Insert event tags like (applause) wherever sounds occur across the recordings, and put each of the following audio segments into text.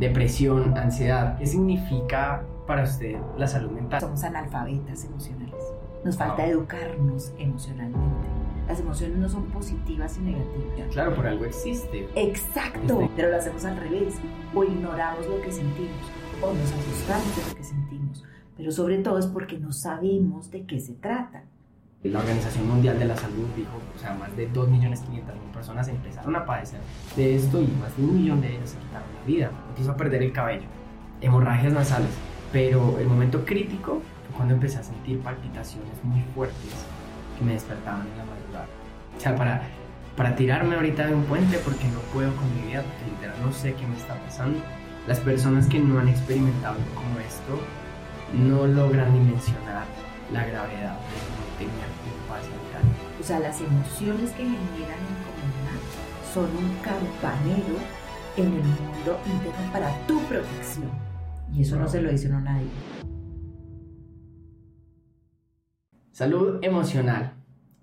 depresión, ansiedad. ¿Qué significa para usted la salud mental? Somos analfabetas emocionales. Nos falta educarnos emocionalmente. Las emociones no son positivas y negativas. Claro, por algo existe. Exacto, pero lo hacemos al revés. O ignoramos lo que sentimos, o nos asustamos de lo que sentimos. Pero sobre todo es porque no sabemos de qué se trata. La Organización Mundial de la Salud dijo, o sea, más de 2.500.000 personas empezaron a padecer de esto y más de un millón de ellas se quitaron la vida. Empezó a perder el cabello, hemorragias nasales, pero el momento crítico fue cuando empecé a sentir palpitaciones muy fuertes que me despertaban en la madrugada. O sea, para, para tirarme ahorita de un puente porque no puedo con mi vida, porque literal no sé qué me está pasando. Las personas que no han experimentado como esto no logran dimensionar la gravedad no tener paz mental. O sea, las emociones que generan incomodidad son un campanero en el mundo interno para tu protección. Y eso no se lo dice uno a nadie. Salud emocional,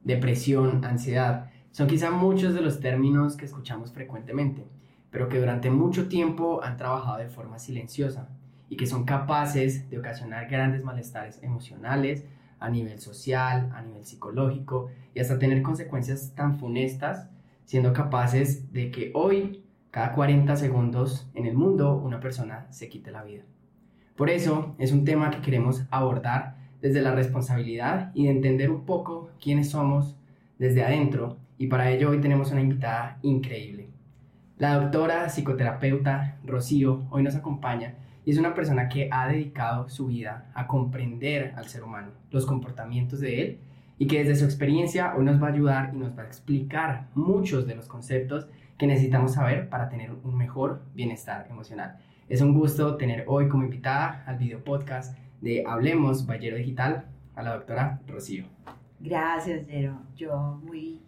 depresión, ansiedad, son quizá muchos de los términos que escuchamos frecuentemente, pero que durante mucho tiempo han trabajado de forma silenciosa y que son capaces de ocasionar grandes malestares emocionales a nivel social, a nivel psicológico y hasta tener consecuencias tan funestas, siendo capaces de que hoy, cada 40 segundos en el mundo, una persona se quite la vida. Por eso es un tema que queremos abordar desde la responsabilidad y de entender un poco quiénes somos desde adentro y para ello hoy tenemos una invitada increíble. La doctora psicoterapeuta Rocío hoy nos acompaña y es una persona que ha dedicado su vida a comprender al ser humano, los comportamientos de él y que desde su experiencia hoy nos va a ayudar y nos va a explicar muchos de los conceptos que necesitamos saber para tener un mejor bienestar emocional. Es un gusto tener hoy como invitada al video podcast de Hablemos Ballero Digital a la doctora Rocío. Gracias, Jero. Yo muy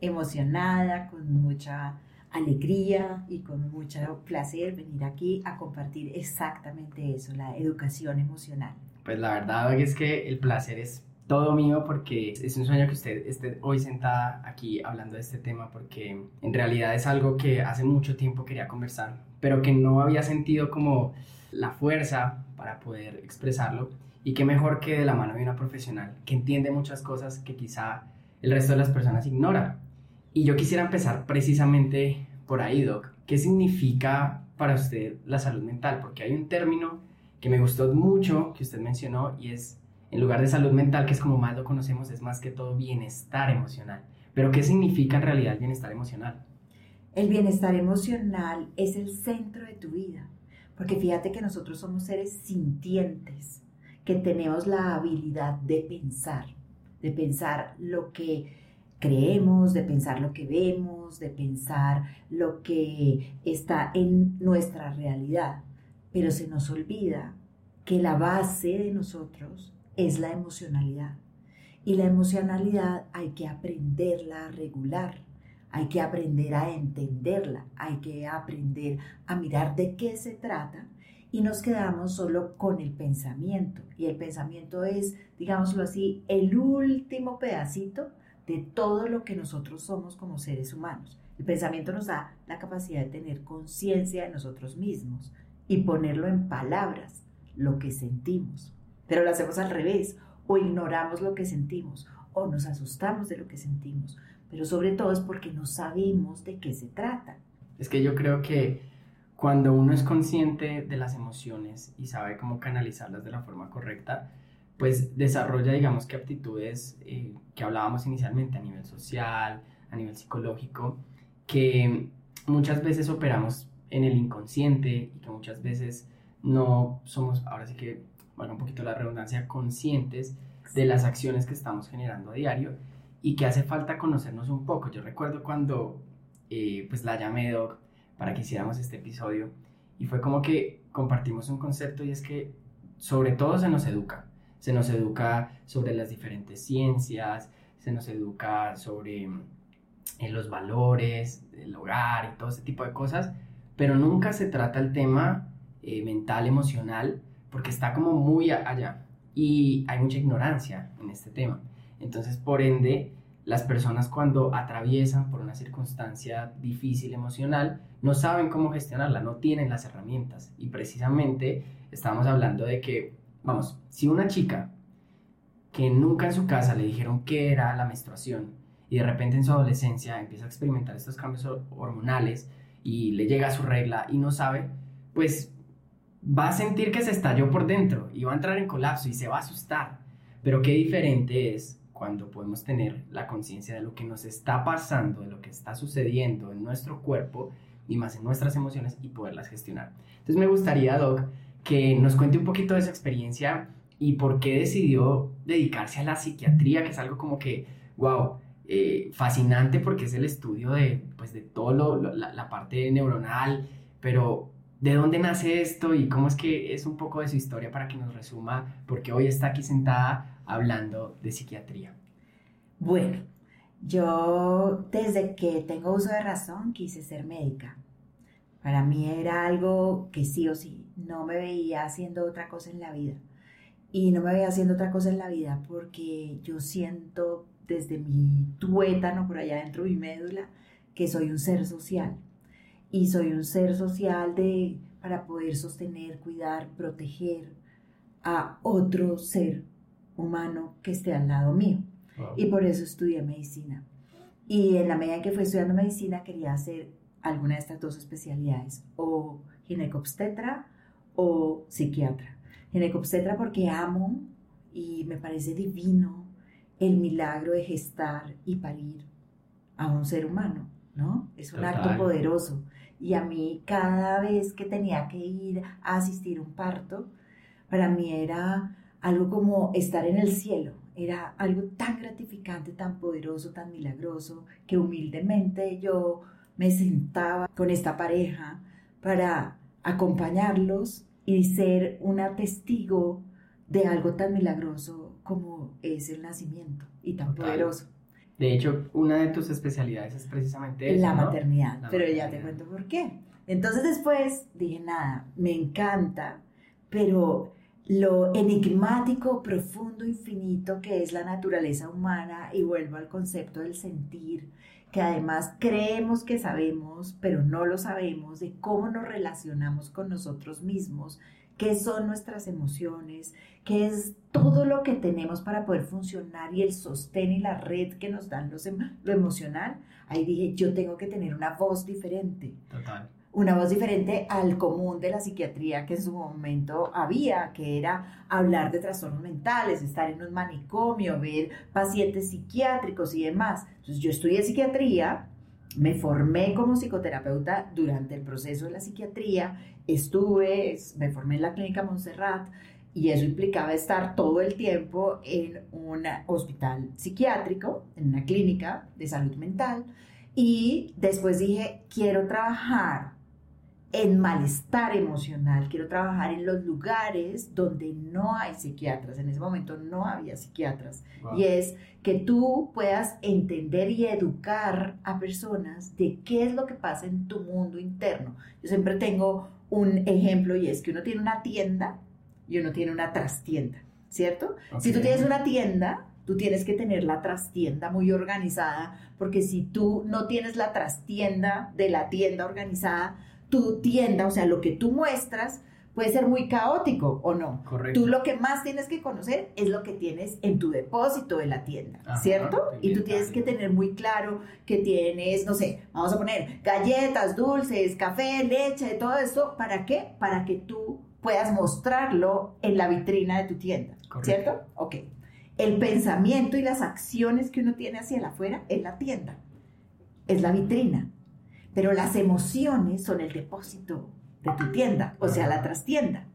emocionada, con mucha alegría y con mucho placer venir aquí a compartir exactamente eso, la educación emocional. Pues la verdad es que el placer es todo mío porque es un sueño que usted esté hoy sentada aquí hablando de este tema porque en realidad es algo que hace mucho tiempo quería conversar, pero que no había sentido como la fuerza para poder expresarlo y qué mejor que de la mano de una profesional que entiende muchas cosas que quizá el resto de las personas ignora. Y yo quisiera empezar precisamente por ahí, Doc. ¿Qué significa para usted la salud mental? Porque hay un término que me gustó mucho que usted mencionó y es, en lugar de salud mental, que es como más lo conocemos, es más que todo bienestar emocional. Pero ¿qué significa en realidad el bienestar emocional? El bienestar emocional es el centro de tu vida, porque fíjate que nosotros somos seres sintientes, que tenemos la habilidad de pensar, de pensar lo que creemos, de pensar lo que vemos, de pensar lo que está en nuestra realidad. Pero se nos olvida que la base de nosotros es la emocionalidad. Y la emocionalidad hay que aprenderla a regular, hay que aprender a entenderla, hay que aprender a mirar de qué se trata y nos quedamos solo con el pensamiento. Y el pensamiento es, digámoslo así, el último pedacito de todo lo que nosotros somos como seres humanos. El pensamiento nos da la capacidad de tener conciencia de nosotros mismos y ponerlo en palabras, lo que sentimos. Pero lo hacemos al revés, o ignoramos lo que sentimos, o nos asustamos de lo que sentimos, pero sobre todo es porque no sabemos de qué se trata. Es que yo creo que cuando uno es consciente de las emociones y sabe cómo canalizarlas de la forma correcta, pues desarrolla, digamos que aptitudes eh, que hablábamos inicialmente a nivel social, a nivel psicológico, que muchas veces operamos en el inconsciente y que muchas veces no somos, ahora sí que, bueno, un poquito la redundancia, conscientes de las acciones que estamos generando a diario y que hace falta conocernos un poco. Yo recuerdo cuando eh, pues la llamé Doc para que hiciéramos este episodio y fue como que compartimos un concepto y es que sobre todo se nos educa se nos educa sobre las diferentes ciencias, se nos educa sobre eh, los valores del hogar y todo ese tipo de cosas, pero nunca se trata el tema eh, mental, emocional, porque está como muy allá y hay mucha ignorancia en este tema. Entonces, por ende, las personas cuando atraviesan por una circunstancia difícil emocional no saben cómo gestionarla, no tienen las herramientas. Y precisamente estábamos hablando de que, vamos, si una chica que nunca en su casa le dijeron qué era la menstruación y de repente en su adolescencia empieza a experimentar estos cambios hormonales y le llega a su regla y no sabe, pues va a sentir que se estalló por dentro y va a entrar en colapso y se va a asustar. Pero qué diferente es cuando podemos tener la conciencia de lo que nos está pasando, de lo que está sucediendo en nuestro cuerpo y más en nuestras emociones y poderlas gestionar. Entonces me gustaría, Doc, que nos cuente un poquito de esa experiencia y por qué decidió dedicarse a la psiquiatría, que es algo como que, wow, eh, fascinante porque es el estudio de, pues, de todo la, la parte neuronal, pero ¿de dónde nace esto y cómo es que es un poco de su historia para que nos resuma, porque hoy está aquí sentada hablando de psiquiatría? Bueno, yo desde que tengo uso de razón quise ser médica. Para mí era algo que sí o sí, no me veía haciendo otra cosa en la vida. Y no me veía haciendo otra cosa en la vida porque yo siento desde mi tuétano por allá dentro de mi médula que soy un ser social. Y soy un ser social de, para poder sostener, cuidar, proteger a otro ser humano que esté al lado mío. Y por eso estudié medicina. Y en la medida en que fui estudiando medicina quería hacer alguna de estas dos especialidades, o ginecobstetra o psiquiatra. Ginecobstetra porque amo y me parece divino el milagro de gestar y parir a un ser humano, ¿no? Es un acto poderoso. Y a mí cada vez que tenía que ir a asistir a un parto, para mí era algo como estar en el cielo. Era algo tan gratificante, tan poderoso, tan milagroso, que humildemente yo me sentaba con esta pareja para acompañarlos y ser una testigo de algo tan milagroso como es el nacimiento y tan poderoso. De hecho, una de tus especialidades es precisamente la maternidad, pero ya te cuento por qué. Entonces después dije, nada, me encanta, pero lo enigmático, profundo, infinito que es la naturaleza humana y vuelvo al concepto del sentir, que además creemos que sabemos, pero no lo sabemos, de cómo nos relacionamos con nosotros mismos, qué son nuestras emociones, qué es todo lo que tenemos para poder funcionar y el sostén y la red que nos dan lo emocional. Ahí dije, yo tengo que tener una voz diferente. Total una voz diferente al común de la psiquiatría que en su momento había, que era hablar de trastornos mentales, estar en un manicomio, ver pacientes psiquiátricos y demás. Entonces yo estudié psiquiatría, me formé como psicoterapeuta durante el proceso de la psiquiatría, estuve, me formé en la clínica Montserrat y eso implicaba estar todo el tiempo en un hospital psiquiátrico, en una clínica de salud mental. Y después dije, quiero trabajar en malestar emocional, quiero trabajar en los lugares donde no hay psiquiatras, en ese momento no había psiquiatras, y es que tú puedas entender y educar a personas de qué es lo que pasa en tu mundo interno. Yo siempre tengo un ejemplo y es que uno tiene una tienda y uno tiene una trastienda, ¿cierto? Si tú tienes una tienda, tú tienes que tener la trastienda muy organizada, porque si tú no tienes la trastienda de la tienda organizada, tu tienda, o sea, lo que tú muestras, puede ser muy caótico o no. Correcto. Tú lo que más tienes que conocer es lo que tienes en tu depósito de la tienda, ¿cierto? Y tú tienes que tener muy claro que tienes, no sé, vamos a poner galletas, dulces, café, leche, todo eso. ¿Para qué? Para que tú puedas mostrarlo en la vitrina de tu tienda, ¿cierto? Ok. El pensamiento y las acciones que uno tiene hacia afuera es la tienda, es la vitrina pero las emociones son el depósito de tu tienda, o sea, la trastienda.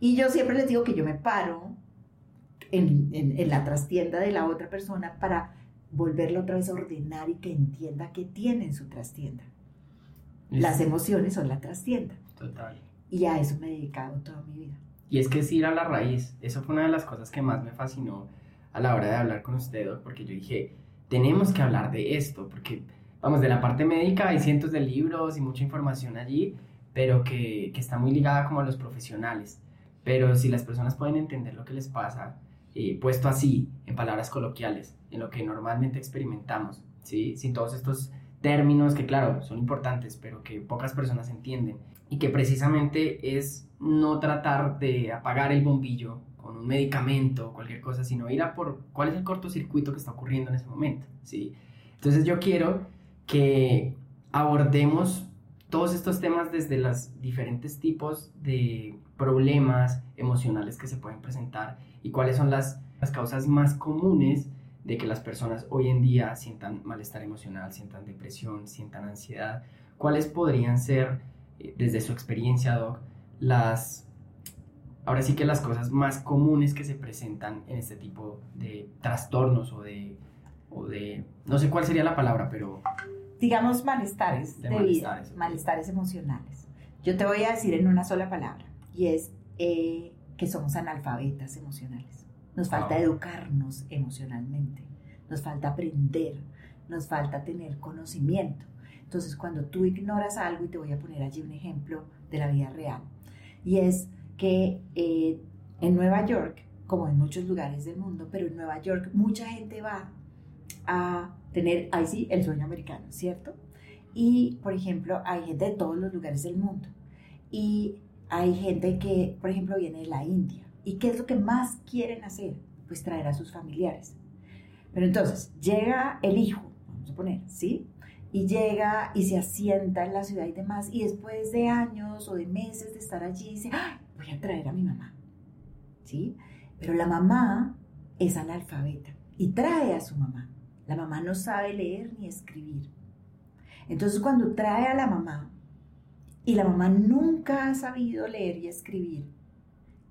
Y yo siempre les digo que yo me paro en, la trastienda de la otra persona para volverlo otra vez a ordenar y que entienda que tiene en su trastienda. Las emociones son la trastienda. Total. Y a eso me he dedicado toda mi vida. Y es que es ir a la raíz. Eso fue una de las cosas que más me fascinó a la hora de hablar con usted, porque yo dije, tenemos que hablar de esto, porque vamos, de la parte médica hay cientos de libros y mucha información allí, pero que, que está muy ligada como a los profesionales. Pero si las personas pueden entender lo que les pasa, eh, puesto así, en palabras coloquiales, en lo que normalmente experimentamos, ¿sí? Sin todos estos términos que, claro, son importantes, pero que pocas personas entienden. Y que precisamente es no tratar de apagar el bombillo con un medicamento o cualquier cosa, sino ir a por cuál es el cortocircuito que está ocurriendo en ese momento, ¿sí? Entonces yo quiero que abordemos todos estos temas desde los diferentes tipos de problemas emocionales que se pueden presentar y cuáles son las, las causas más comunes de que las personas hoy en día sientan malestar emocional, sientan depresión, sientan ansiedad. ¿Cuáles podrían ser, eh, desde su experiencia, Doc, las, ahora sí que las cosas más comunes que se presentan en este tipo de trastornos o de, o de no sé cuál sería la palabra, pero digamos, malestares de, vida, malestares emocionales. Yo te voy a decir en una sola palabra, y es eh, que somos analfabetas emocionales. Nos falta educarnos emocionalmente, nos falta aprender, nos falta tener conocimiento. Entonces, cuando tú ignoras algo, y te voy a poner allí un ejemplo de la vida real, y es que eh, en Nueva York, como en muchos lugares del mundo, pero en Nueva York mucha gente va a tener, ahí sí, el sueño americano, ¿cierto? Y, por ejemplo, hay gente de todos los lugares del mundo. Y hay gente que, por ejemplo, viene de la India. ¿Y qué es lo que más quieren hacer? Pues traer a sus familiares. Pero entonces, llega el hijo, vamos a poner, ¿sí? Y llega y se asienta en la ciudad y demás. Y después de años o de meses de estar allí, dice, voy a traer a mi mamá. ¿Sí? Pero la mamá es analfabeta y trae a su mamá. La mamá no sabe leer ni escribir. Entonces cuando trae a la mamá y la mamá nunca ha sabido leer y escribir,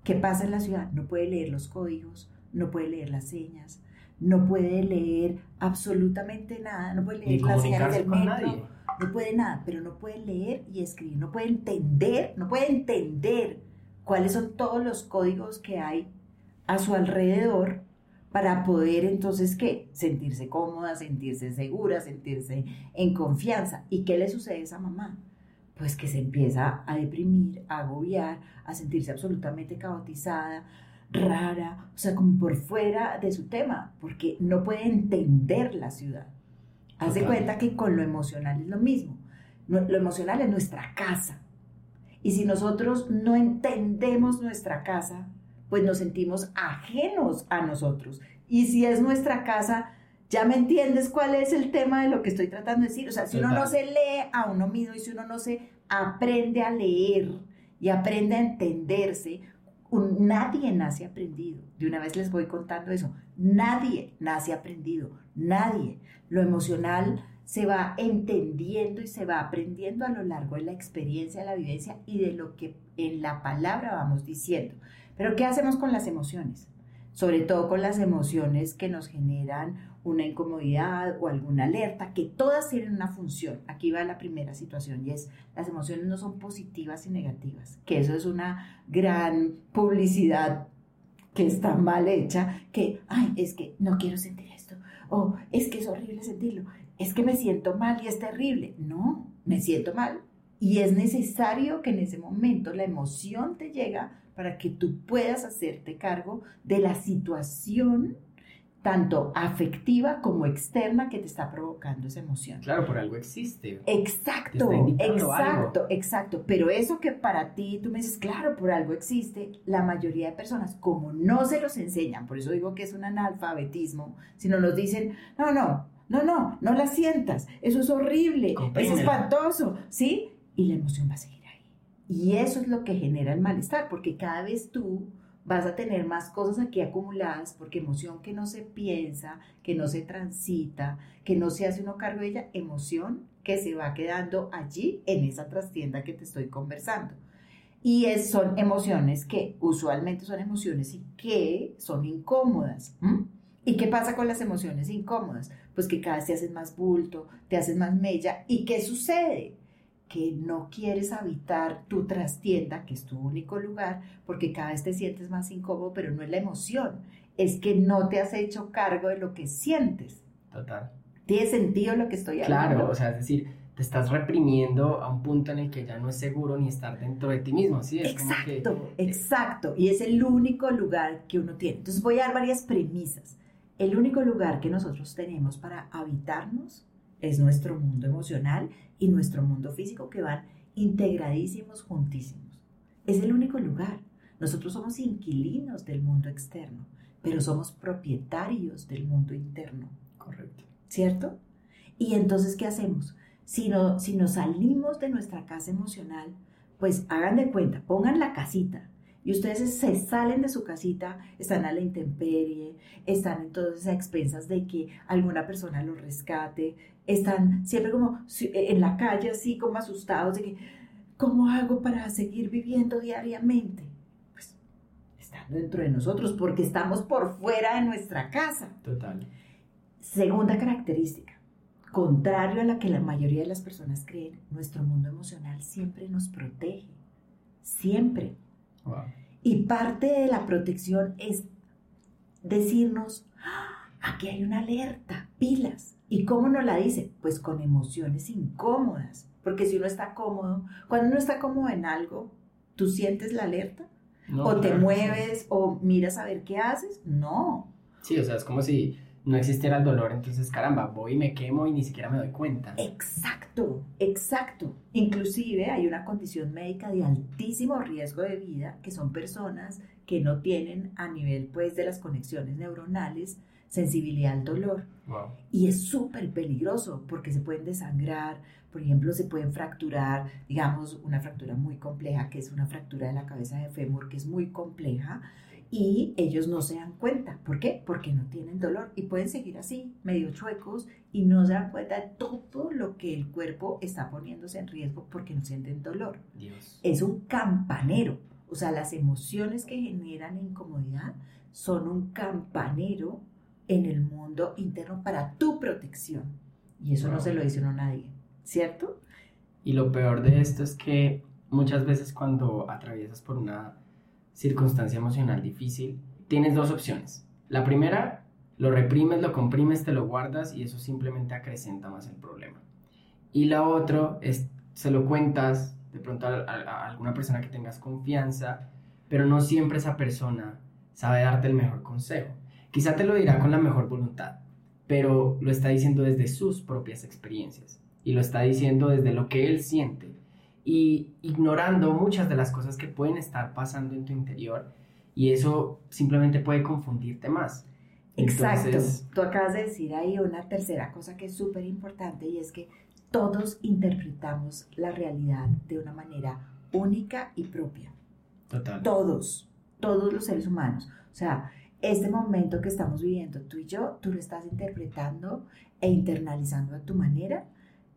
¿qué pasa en la ciudad? No puede leer los códigos, no puede leer las señas, no puede leer absolutamente nada, no puede leer las señales del metro, no puede nada, pero no puede leer y escribir, no puede entender, no puede entender cuáles son todos los códigos que hay a su alrededor para poder entonces qué? Sentirse cómoda, sentirse segura, sentirse en confianza. ¿Y qué le sucede a esa mamá? Pues que se empieza a deprimir, a agobiar, a sentirse absolutamente caotizada, rara, o sea, como por fuera de su tema, porque no puede entender la ciudad. Haz de cuenta que con lo emocional es lo mismo. Lo emocional es nuestra casa. Y si nosotros no entendemos nuestra casa, pues nos sentimos ajenos a nosotros. Y si es nuestra casa, ya me entiendes cuál es el tema de lo que estoy tratando de decir. O sea, si uno no se lee a uno mismo y si uno no se aprende a leer y aprende a entenderse, nadie nace aprendido. De una vez les voy contando eso. Nadie nace aprendido. Nadie. Lo emocional se va entendiendo y se va aprendiendo a lo largo de la experiencia, de la vivencia y de lo que en la palabra vamos diciendo. Pero ¿qué hacemos con las emociones? Sobre todo con las emociones que nos generan una incomodidad o alguna alerta, que todas tienen una función. Aquí va la primera situación y es, las emociones no son positivas y negativas, que eso es una gran publicidad que está mal hecha, que, ay, es que no quiero sentir esto, o es que es horrible sentirlo, es que me siento mal y es terrible. No, me siento mal y es necesario que en ese momento la emoción te llega para que tú puedas hacerte cargo de la situación tanto afectiva como externa que te está provocando esa emoción. Claro, por algo existe. Exacto, exacto, exacto. Pero eso que para ti tú me dices, claro, por algo existe, la mayoría de personas, como no se los enseñan, por eso digo que es un analfabetismo, sino nos dicen, no, no, no, no, no la sientas, eso es horrible, es espantoso, ¿sí? Y la emoción va a seguir y eso es lo que genera el malestar, porque cada vez tú vas a tener más cosas aquí acumuladas, porque emoción que no se piensa, que no se transita, que no se hace uno cargo de ella, emoción que se va quedando allí en esa trastienda que te estoy conversando. Y es, son emociones que usualmente son emociones y que son incómodas. ¿Y qué pasa con las emociones incómodas? Pues que cada vez te haces más bulto, te haces más mella. ¿Y qué sucede? Que no quieres habitar tu trastienda, que es tu único lugar, porque cada vez te sientes más incómodo, pero no es la emoción, es que no te has hecho cargo de lo que sientes. Total. ¿Tiene sentido lo que estoy hablando? Claro, o sea, es decir, te estás reprimiendo a un punto en el que ya no es seguro ni estar dentro de ti mismo, ¿sí? Es exacto, como que, exacto. Y es el único lugar que uno tiene. Entonces voy a dar varias premisas. El único lugar que nosotros tenemos para habitarnos es nuestro mundo emocional y nuestro mundo físico que van integradísimos, juntísimos. Es el único lugar. Nosotros somos inquilinos del mundo externo, pero somos propietarios del mundo interno. Correcto. ¿Cierto? Y entonces, ¿qué hacemos? Si, si nos salimos de nuestra casa emocional, pues hagan de cuenta, pongan la casita, y ustedes se salen de su casita, están a la intemperie, están entonces a expensas de que alguna persona los rescate, están siempre como en la calle así como asustados de que, ¿cómo hago para seguir viviendo diariamente? Pues están dentro de nosotros porque estamos por fuera de nuestra casa. Total. Segunda característica, contrario a la que la mayoría de las personas creen, nuestro mundo emocional siempre nos protege. Siempre. Y parte de la protección es decirnos, ¡Ah! aquí hay una alerta, pilas. ¿Y cómo nos la dice? Pues con emociones incómodas. Porque si uno está cómodo, cuando uno está cómodo en algo, ¿tú sientes la alerta? o te mueves o miras a ver qué haces. No. Sí, o sea, es como si no existiera el dolor, entonces caramba, voy y me quemo y ni siquiera me doy cuenta. Exacto, exacto. Inclusive hay una condición médica de altísimo riesgo de vida, que son personas que no tienen a nivel pues de las conexiones neuronales sensibilidad al dolor. Y es súper peligroso porque se pueden desangrar, por ejemplo, se pueden fracturar, digamos, una fractura muy compleja, que es una fractura de la cabeza de fémur, que es muy compleja, y ellos no se dan cuenta. ¿Por qué? Porque no tienen dolor y pueden seguir así, medio chuecos, y no se dan cuenta de todo lo que el cuerpo está poniéndose en riesgo porque no sienten dolor. Es un campanero. O sea, las emociones que generan incomodidad son un campanero en el mundo interno para tu protección. Y eso no se lo dice uno a nadie, ¿cierto? Y lo peor de esto es que muchas veces cuando atraviesas por una circunstancia emocional difícil, tienes dos opciones. La primera, lo reprimes, lo comprimes, te lo guardas y eso simplemente acrecenta más el problema. Y la otra es, se lo cuentas de pronto a, alguna persona que tengas confianza, pero no siempre esa persona sabe darte el mejor consejo. Quizá te lo dirá con la mejor voluntad, pero lo está diciendo desde sus propias experiencias y lo está diciendo desde lo que él siente y ignorando muchas de las cosas que pueden estar pasando en tu interior y eso simplemente puede confundirte más. Exacto. Tú acabas de decir ahí una tercera cosa que es súper importante y es que todos interpretamos la realidad de una manera única y propia. Total. Todos, todos los seres humanos. O sea, este momento que estamos viviendo tú y yo, tú lo estás interpretando e internalizando a tu manera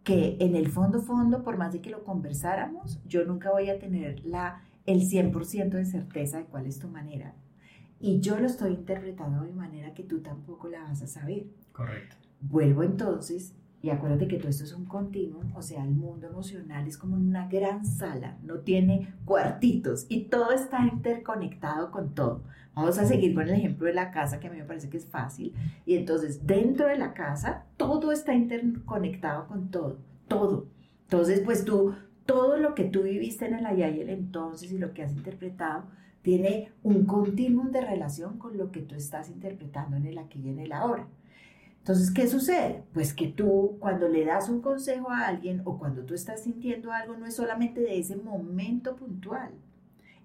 que en el fondo, fondo, por más de que lo conversáramos, yo nunca voy a tener la, el 100% de certeza de cuál es tu manera. Y yo lo estoy interpretando de manera que tú tampoco la vas a saber. Correcto. Vuelvo entonces, y acuérdate que todo esto es un continuo, o sea, el mundo emocional es como una gran sala, no tiene cuartitos y todo está interconectado con todo. Vamos a seguir con el ejemplo de la casa, que a mí me parece que es fácil. Y entonces, dentro de la casa, todo está interconectado con todo, todo. Entonces, pues tú, todo lo que tú viviste en el allá y el entonces y lo que has interpretado, tiene un continuum de relación con lo que tú estás interpretando en el aquí y en el ahora. Entonces, ¿qué sucede? Pues que tú cuando le das un consejo a alguien o cuando tú estás sintiendo algo, no es solamente de ese momento puntual,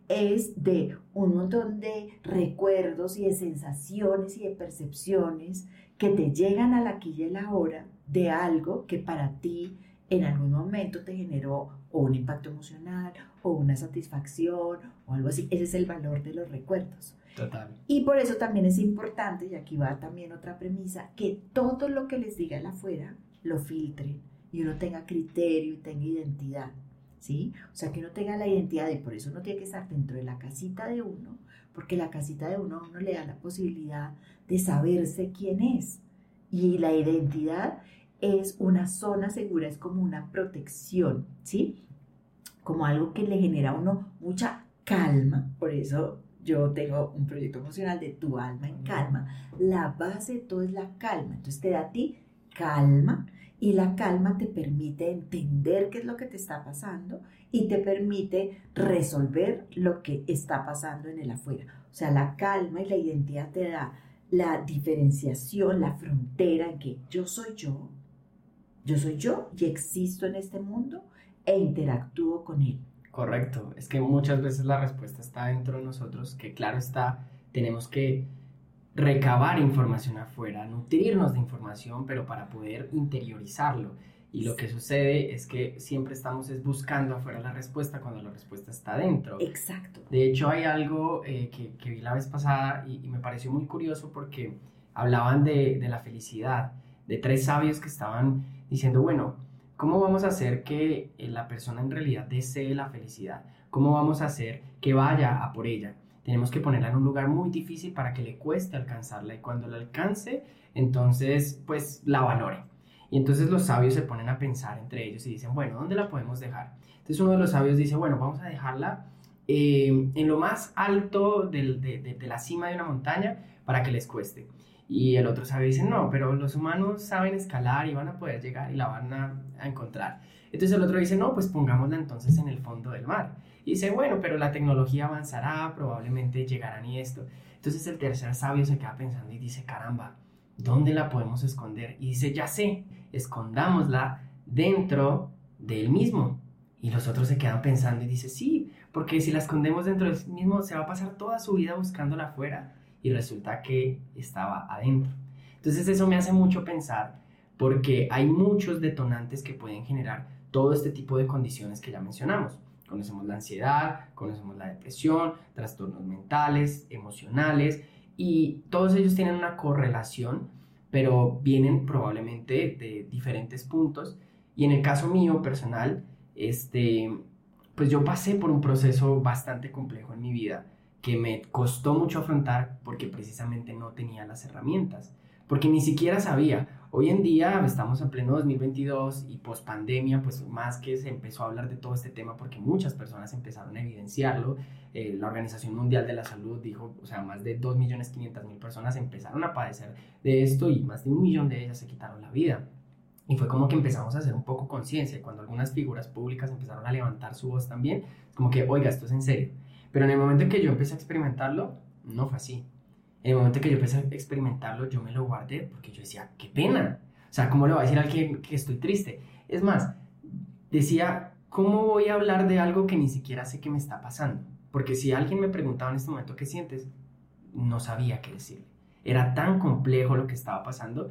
es de un montón de recuerdos y de sensaciones y de percepciones que te llegan a la aquí y la hora de algo que para ti en algún momento te generó un impacto emocional o una satisfacción o algo así. Ese es el valor de los recuerdos. Total. Y por eso también es importante, y aquí va también otra premisa, que todo lo que les diga el afuera lo filtre y uno tenga criterio y tenga identidad. ¿sí? O sea, que uno tenga la identidad y por eso uno tiene que estar dentro de la casita de uno, porque la casita de uno a uno le da la posibilidad de saberse quién es. Y la identidad es una zona segura, es como una protección, ¿sí? Como algo que le genera a uno mucha calma, por eso yo tengo un proyecto emocional de tu alma en calma. La base de todo es la calma, entonces te da a ti calma Y la calma te permite entender qué es lo que te está pasando y te permite resolver lo que está pasando en el afuera. O sea, la calma y la identidad te da la diferenciación, la frontera en que yo soy yo, yo soy yo y existo en este mundo e interactúo con él. Correcto, es que muchas veces la respuesta está dentro de nosotros, que claro está, tenemos que recabar información afuera, nutrirnos de información, pero para poder interiorizarlo. Y lo que sucede es que siempre estamos es buscando afuera la respuesta cuando la respuesta está dentro. Exacto. De hecho, hay algo eh, que, que, vi la vez pasada y, y, me pareció muy curioso porque hablaban de, de la felicidad, de tres sabios que estaban diciendo, bueno, ¿cómo vamos a hacer que eh, la persona en realidad desee la felicidad? ¿Cómo vamos a hacer que vaya a por ella? Tenemos que ponerla en un lugar muy difícil para que le cueste alcanzarla y cuando la alcance, entonces pues la valore. Y entonces los sabios se ponen a pensar entre ellos y dicen, bueno, ¿dónde la podemos dejar? Entonces uno de los sabios dice, bueno, vamos a dejarla eh, en lo más alto de, la cima de una montaña para que les cueste. Y el otro sabio dice, no, pero los humanos saben escalar y van a poder llegar y la van a, a encontrar. Entonces el otro dice, no, pues pongámosla entonces en el fondo del mar. Y dice, bueno, pero la tecnología avanzará, probablemente llegarán y esto. Entonces el tercer sabio se queda pensando y dice, caramba, ¿dónde la podemos esconder? Y dice, ya sé, escondámosla dentro del mismo. Y los otros se quedan pensando y dice, sí, porque si la escondemos dentro del mismo, se va a pasar toda su vida buscándola afuera. Y resulta que estaba adentro. Entonces eso me hace mucho pensar porque hay muchos detonantes que pueden generar todo este tipo de condiciones que ya mencionamos. Conocemos la ansiedad, conocemos la depresión, trastornos mentales, emocionales, y todos ellos tienen una correlación, pero vienen probablemente de diferentes puntos. Y en el caso mío personal, este, pues yo pasé por un proceso bastante complejo en mi vida que me costó mucho afrontar porque precisamente no tenía las herramientas, porque ni siquiera sabía. Hoy en día estamos en pleno 2022 y post pandemia, pues más que se empezó a hablar de todo este tema porque muchas personas empezaron a evidenciarlo. Eh, la Organización Mundial de la Salud dijo, o sea, más de 2.500.000 personas empezaron a padecer de esto y más de un millón de ellas se quitaron la vida. Y fue como que empezamos a hacer un poco conciencia cuando algunas figuras públicas empezaron a levantar su voz también, como que, oiga, esto es en serio. Pero en el momento en que yo empecé a experimentarlo, no fue así en el momento que yo empecé a experimentarlo, yo me lo guardé porque yo decía, qué pena. O sea, ¿cómo le voy a decir a alguien que estoy triste? Es más, decía, ¿cómo voy a hablar de algo que ni siquiera sé que me está pasando? Porque si alguien me preguntaba en este momento qué sientes, no sabía qué decirle. Era tan complejo lo que estaba pasando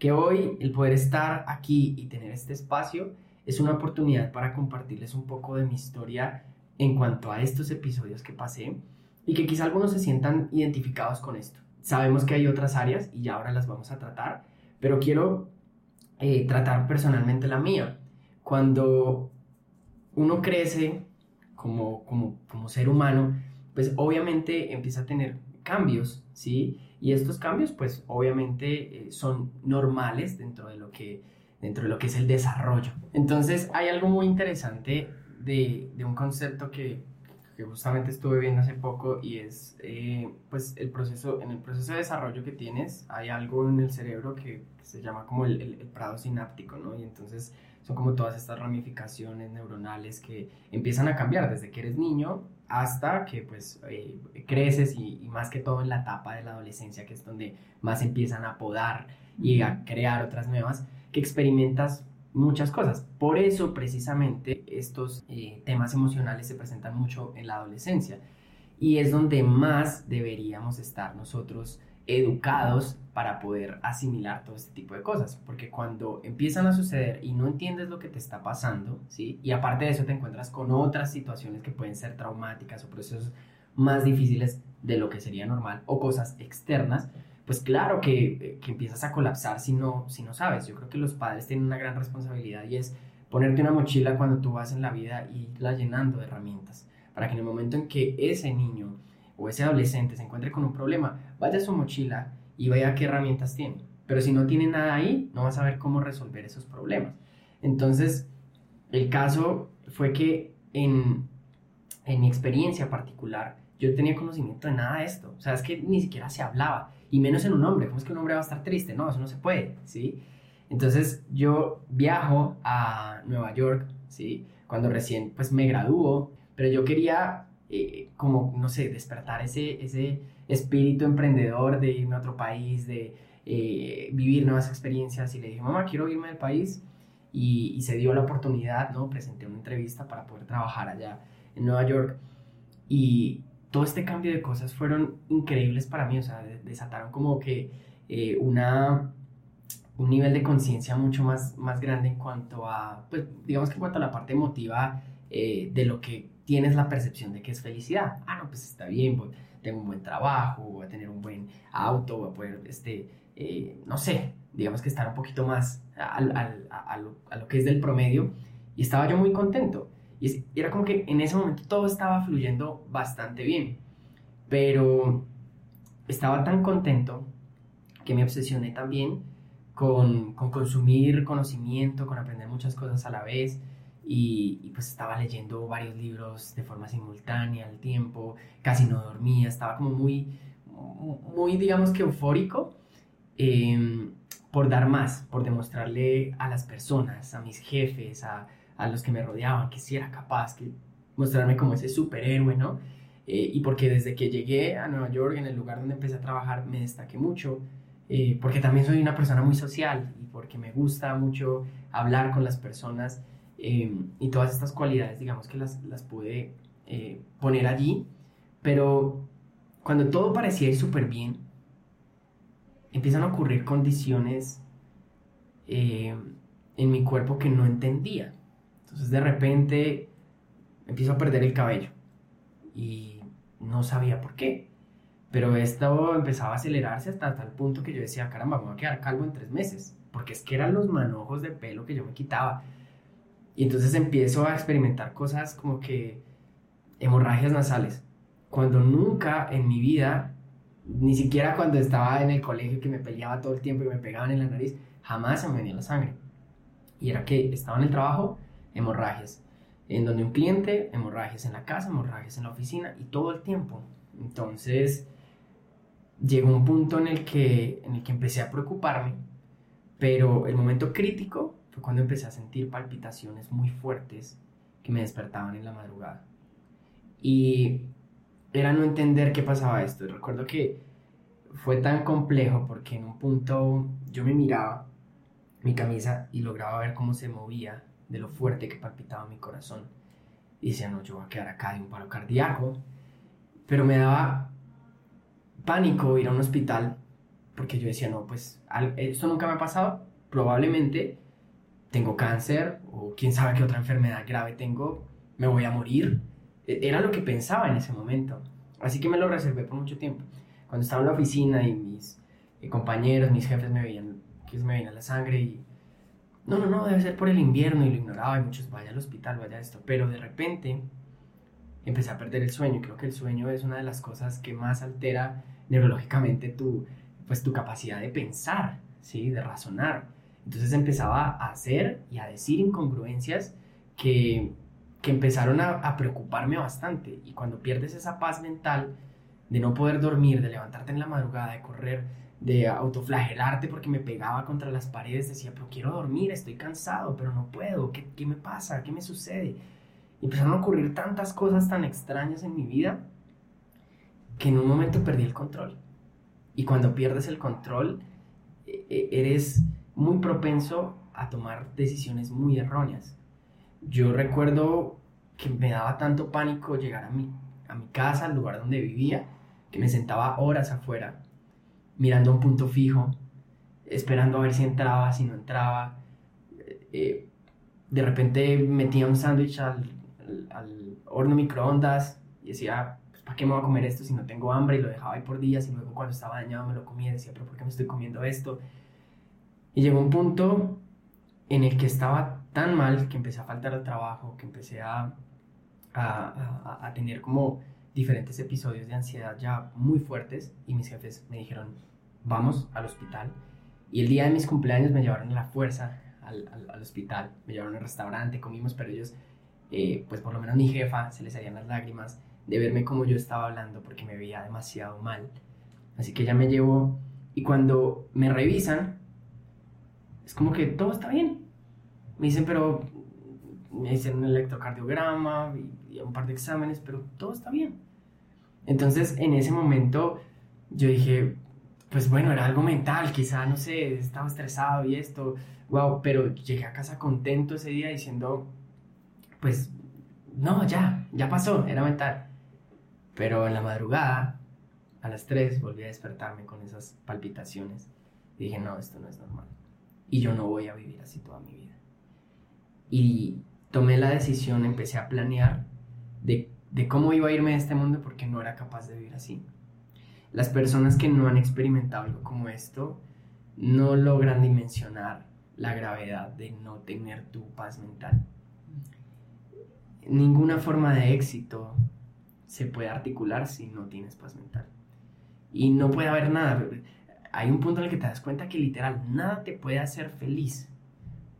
que hoy el poder estar aquí y tener este espacio es una oportunidad para compartirles un poco de mi historia en cuanto a estos episodios que pasé y que quizá algunos se sientan identificados con esto. Sabemos que hay otras áreas y ya ahora las vamos a tratar, pero quiero eh, tratar personalmente la mía. Cuando uno crece como, como, como ser humano, pues obviamente empieza a tener cambios, ¿sí? Y estos cambios, pues obviamente eh, son normales dentro de, lo que, dentro de lo que es el desarrollo. Entonces hay algo muy interesante de, de un concepto que, que justamente estuve viendo hace poco y es eh, pues el proceso, en el proceso de desarrollo que tienes hay algo en el cerebro que, se llama como el, el, prado sináptico, ¿no? Y entonces son como todas estas ramificaciones neuronales que empiezan a cambiar desde que eres niño hasta que pues eh, creces y, y, más que todo en la etapa de la adolescencia que es donde más empiezan a podar y a crear otras nuevas que experimentas muchas cosas. Por eso precisamente estos eh, temas emocionales se presentan mucho en la adolescencia y es donde más deberíamos estar nosotros educados para poder asimilar todo este tipo de cosas, porque cuando empiezan a suceder y no entiendes lo que te está pasando, ¿sí? Y aparte de eso te encuentras con otras situaciones que pueden ser traumáticas o procesos más difíciles de lo que sería normal o cosas externas, pues claro que, que, empiezas a colapsar si no, si no sabes. Yo creo que los padres tienen una gran responsabilidad y es ponerte una mochila cuando tú vas en la vida y irla llenando de herramientas, para que en el momento en que ese niño o ese adolescente se encuentre con un problema, vaya a su mochila y vea qué herramientas tiene. Pero si no tiene nada ahí, no vas a saber cómo resolver esos problemas. Entonces, el caso fue que en, en mi experiencia particular, yo tenía conocimiento de nada de esto. O sea, es que ni siquiera se hablaba y menos en un hombre. ¿Cómo es que un hombre va a estar triste? No, eso no se puede, ¿sí? Entonces yo viajo a Nueva York, ¿sí? Cuando recién pues me graduó, pero yo quería eh, como, no sé, despertar ese, ese espíritu emprendedor de irme a otro país, de eh, vivir nuevas experiencias y le dije, mamá, quiero irme del país y, se dio la oportunidad, ¿no? Presenté una entrevista para poder trabajar allá en Nueva York y todo este cambio de cosas fueron increíbles para mí, o sea, desataron como que eh, una, un nivel de conciencia mucho más, más grande en cuanto a, pues digamos que en cuanto a la parte emotiva eh, de lo que tienes la percepción de que es felicidad. Ah, no, pues está bien, pues, tengo un buen trabajo, voy a tener un buen auto, voy a poder, este, eh, no sé, digamos que estar un poquito más al, al, a, lo, a, lo, que es del promedio. Y estaba yo muy contento. Y era como que en ese momento todo estaba fluyendo bastante bien. Pero estaba tan contento que me obsesioné también con, con consumir conocimiento, con aprender muchas cosas a la vez. Y, pues estaba leyendo varios libros de forma simultánea al tiempo, casi no dormía, estaba como muy, muy digamos que eufórico Em, por dar más, por demostrarle a las personas, a mis jefes, a, a los que me rodeaban, que sí era capaz, que mostrarme como ese superhéroe, ¿no? Eh, y porque desde que llegué a Nueva York, en el lugar donde empecé a trabajar, me destaqué mucho, eh, porque también soy una persona muy social y porque me gusta mucho hablar con las personas em, y todas estas cualidades, digamos que las, las pude eh, poner allí, pero cuando todo parecía ir súper bien, empiezan a ocurrir condiciones eh, en mi cuerpo que no entendía. Entonces de repente empiezo a perder el cabello y no sabía por qué. Pero esto empezaba a acelerarse hasta tal punto que yo decía, caramba, me voy a quedar calvo en tres meses. Porque es que eran los manojos de pelo que yo me quitaba. Y entonces empiezo a experimentar cosas como que hemorragias nasales. Cuando nunca en mi vida ni siquiera cuando estaba en el colegio que me peleaba todo el tiempo y me pegaban en la nariz, jamás se me venía la sangre. Y era que estaba en el trabajo, hemorragias. En donde un cliente, hemorragias en la casa, hemorragias en la oficina y todo el tiempo. Entonces, llegó un punto en el que, en el que empecé a preocuparme, pero el momento crítico fue cuando empecé a sentir palpitaciones muy fuertes que me despertaban en la madrugada. Y era no entender qué pasaba esto. Recuerdo que fue tan complejo porque en un punto yo me miraba mi camisa y lograba ver cómo se movía de lo fuerte que palpitaba mi corazón. Y decía, no, yo voy a quedar acá de un paro cardíaco. Pero me daba pánico ir a un hospital porque yo decía, no, pues esto nunca me ha pasado. Probablemente tengo cáncer o quién sabe qué otra enfermedad grave tengo. Me voy a morir e-, era lo que pensaba en ese momento. Así que me lo reservé por mucho tiempo. Cuando estaba en la oficina y mis eh, compañeros, mis jefes me veían, que me veían la sangre y... No, no, no, debe ser por el invierno y lo ignoraba y muchos, vaya al hospital, vaya esto. Pero de repente empecé a perder el sueño. Creo que el sueño es una de las cosas que más altera neurológicamente tu, pues, tu capacidad de pensar, ¿sí? De razonar. Entonces empezaba a hacer y a decir incongruencias que que empezaron a, preocuparme bastante. Y cuando pierdes esa paz mental de no poder dormir, de levantarte en la madrugada, de correr, de autoflagelarte porque me pegaba contra las paredes, decía, pero quiero dormir, estoy cansado, pero no puedo, ¿qué, qué me pasa? ¿Qué me sucede? Y empezaron a ocurrir tantas cosas tan extrañas en mi vida que en un momento perdí el control. Y cuando pierdes el control, e, e, eres muy propenso a tomar decisiones muy erróneas yo recuerdo que me daba tanto pánico llegar a mi, a mi casa, al lugar donde vivía, que me sentaba horas afuera, mirando un punto fijo, esperando a ver si entraba, si no entraba. Eh, de repente metía un sándwich al, al, horno microondas y decía, pues, ¿para qué me voy a comer esto si no tengo hambre? Y lo dejaba ahí por días y luego cuando estaba dañado me lo comía y decía, pero ¿por qué me estoy comiendo esto? Y llegó un punto en el que estaba tan mal que empecé a faltar al trabajo, que empecé a, a, a, tener como diferentes episodios de ansiedad ya muy fuertes y mis jefes me dijeron, vamos al hospital. Y el día de mis cumpleaños me llevaron a la fuerza al, al, hospital, me llevaron al restaurante, comimos, pero ellos, eh, pues por lo menos mi jefa, se les salían las lágrimas de verme como yo estaba hablando porque me veía demasiado mal. Así que ella me llevó y cuando me revisan, es como que todo está bien. Me dicen, pero me hicieron un electrocardiograma y, un par de exámenes, pero todo está bien. Entonces, en ese momento, yo dije, pues bueno, era algo mental, quizá, no sé, estaba estresado y esto, wow, pero llegué a casa contento ese día diciendo, pues, no, ya, ya pasó, era mental. Pero en la madrugada, a las 3, volví a despertarme con esas palpitaciones. Y dije, no, esto no es normal. Y yo no voy a vivir así toda mi vida. Y tomé la decisión, empecé a planear de, cómo iba a irme de este mundo porque no era capaz de vivir así. Las personas que no han experimentado algo como esto no logran dimensionar la gravedad de no tener tu paz mental. Ninguna forma de éxito se puede articular si no tienes paz mental. Y no puede haber nada. Hay un punto en el que te das cuenta que literal nada te puede hacer feliz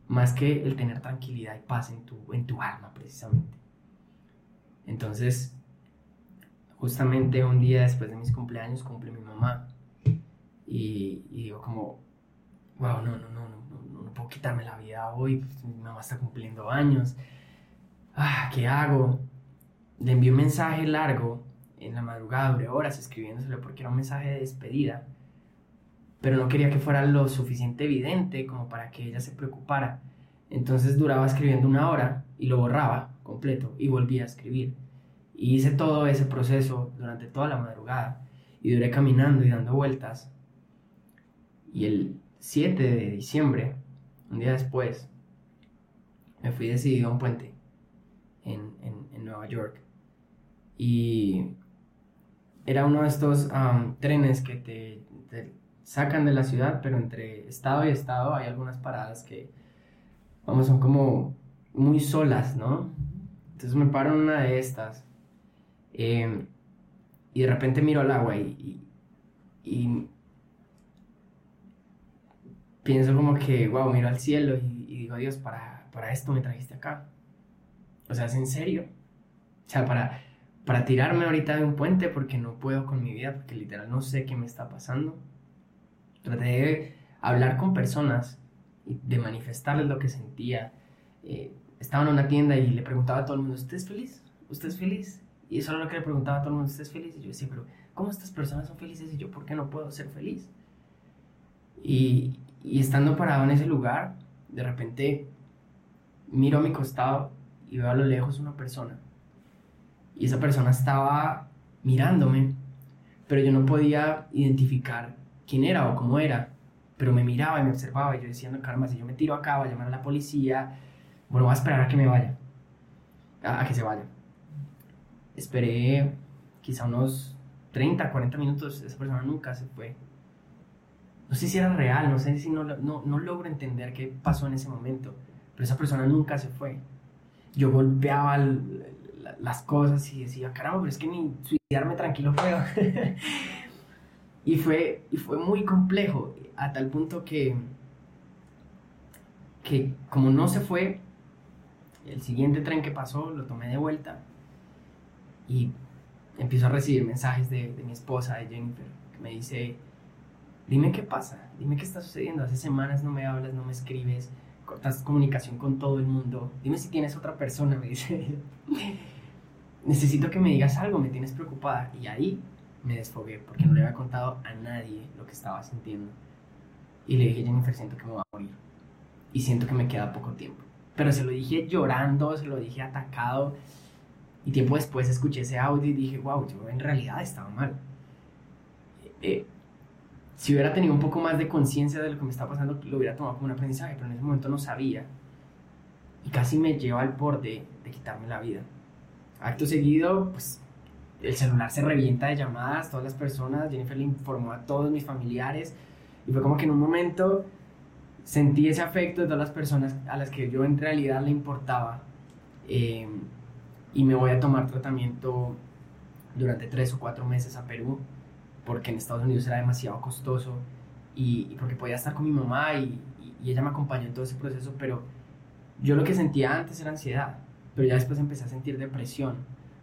más que el tener tranquilidad y paz en tu, en tu alma precisamente. Entonces, justamente un día después de mis cumpleaños cumple mi mamá y, digo como, wow, no, no, no, no, no, puedo quitarme la vida hoy, pues, mi mamá está cumpliendo años, ah, ¿qué hago? Le envié un mensaje largo en la madrugada, duré horas escribiéndoselo porque era un mensaje de despedida, pero no quería que fuera lo suficiente evidente como para que ella se preocupara. Entonces duraba escribiendo una hora y lo borraba completo y volvía a escribir. Y hice todo ese proceso durante toda la madrugada y duré caminando y dando vueltas. Y el 7 de diciembre, un día después, me fui decidido a un puente en, en, Nueva York. Y era uno de estos trenes que te, te, sacan de la ciudad, pero entre estado y estado hay algunas paradas que, vamos, son como muy solas, ¿no? Entonces me paro en una de estas Em, y de repente miro al agua y, y, pienso como que, wow, miro al cielo y, digo, Dios, para, para esto me trajiste acá. O sea, ¿es en serio? O sea, para, para tirarme ahorita de un puente porque no puedo con mi vida, porque literal no sé qué me está pasando. Traté de hablar con personas y de manifestarles lo que sentía. Eh, estaba en una tienda y le preguntaba a todo el mundo, ¿usted es feliz? ¿Usted es feliz? Y eso era lo que le preguntaba a todo el mundo, ¿estás feliz? Y yo decía, pero ¿cómo estas personas son felices y yo por qué no puedo ser feliz? Y, y estando parado en ese lugar, de repente miro a mi costado y veo a lo lejos una persona. Y esa persona estaba mirándome, pero yo no podía identificar quién era o cómo era. Pero me miraba y me observaba y yo decía, no, caramba, si yo me tiro acá, voy a llamar a la policía, bueno, voy a esperar a que me vaya, a que se vaya esperé quizá unos 30, 40 minutos, esa persona nunca se fue. No sé si era real, no sé si no, no, no logro entender qué pasó en ese momento, pero esa persona nunca se fue. Yo golpeaba las cosas y decía, caramba, pero es que ni suicidarme tranquilo puedo. (laughs) y, fue, y fue muy complejo, a tal punto que, que como no se fue, el siguiente tren que pasó lo tomé de vuelta y empiezo a recibir mensajes de, mi esposa, de Jennifer, que me dice, dime qué pasa, dime qué está sucediendo, hace semanas no me hablas, no me escribes, cortas comunicación con todo el mundo, dime si tienes otra persona, (laughs) me dice Necesito que me digas algo, me tienes preocupada. Y ahí me desfogué porque no le había contado a nadie lo que estaba sintiendo. Y le dije, Jennifer, siento que me voy a morir. Y siento que me queda poco tiempo. Pero se lo dije llorando, se lo dije atacado. Y tiempo después escuché ese audio y dije, wow, yo en realidad estaba mal. Eh, si hubiera tenido un poco más de conciencia de lo que me estaba pasando, lo hubiera tomado como un aprendizaje, pero en ese momento no sabía. Y casi me lleva al borde de quitarme la vida. Acto seguido, pues el celular se revienta de llamadas, todas las personas, Jennifer le informó a todos mis familiares y fue como que en un momento sentí ese afecto de todas las personas a las que yo en realidad le importaba. Eh, y me voy a tomar tratamiento durante tres o cuatro meses a Perú porque en Estados Unidos era demasiado costoso y, porque podía estar con mi mamá y, y, ella me acompañó en todo ese proceso, pero yo lo que sentía antes era ansiedad, pero ya después empecé a sentir depresión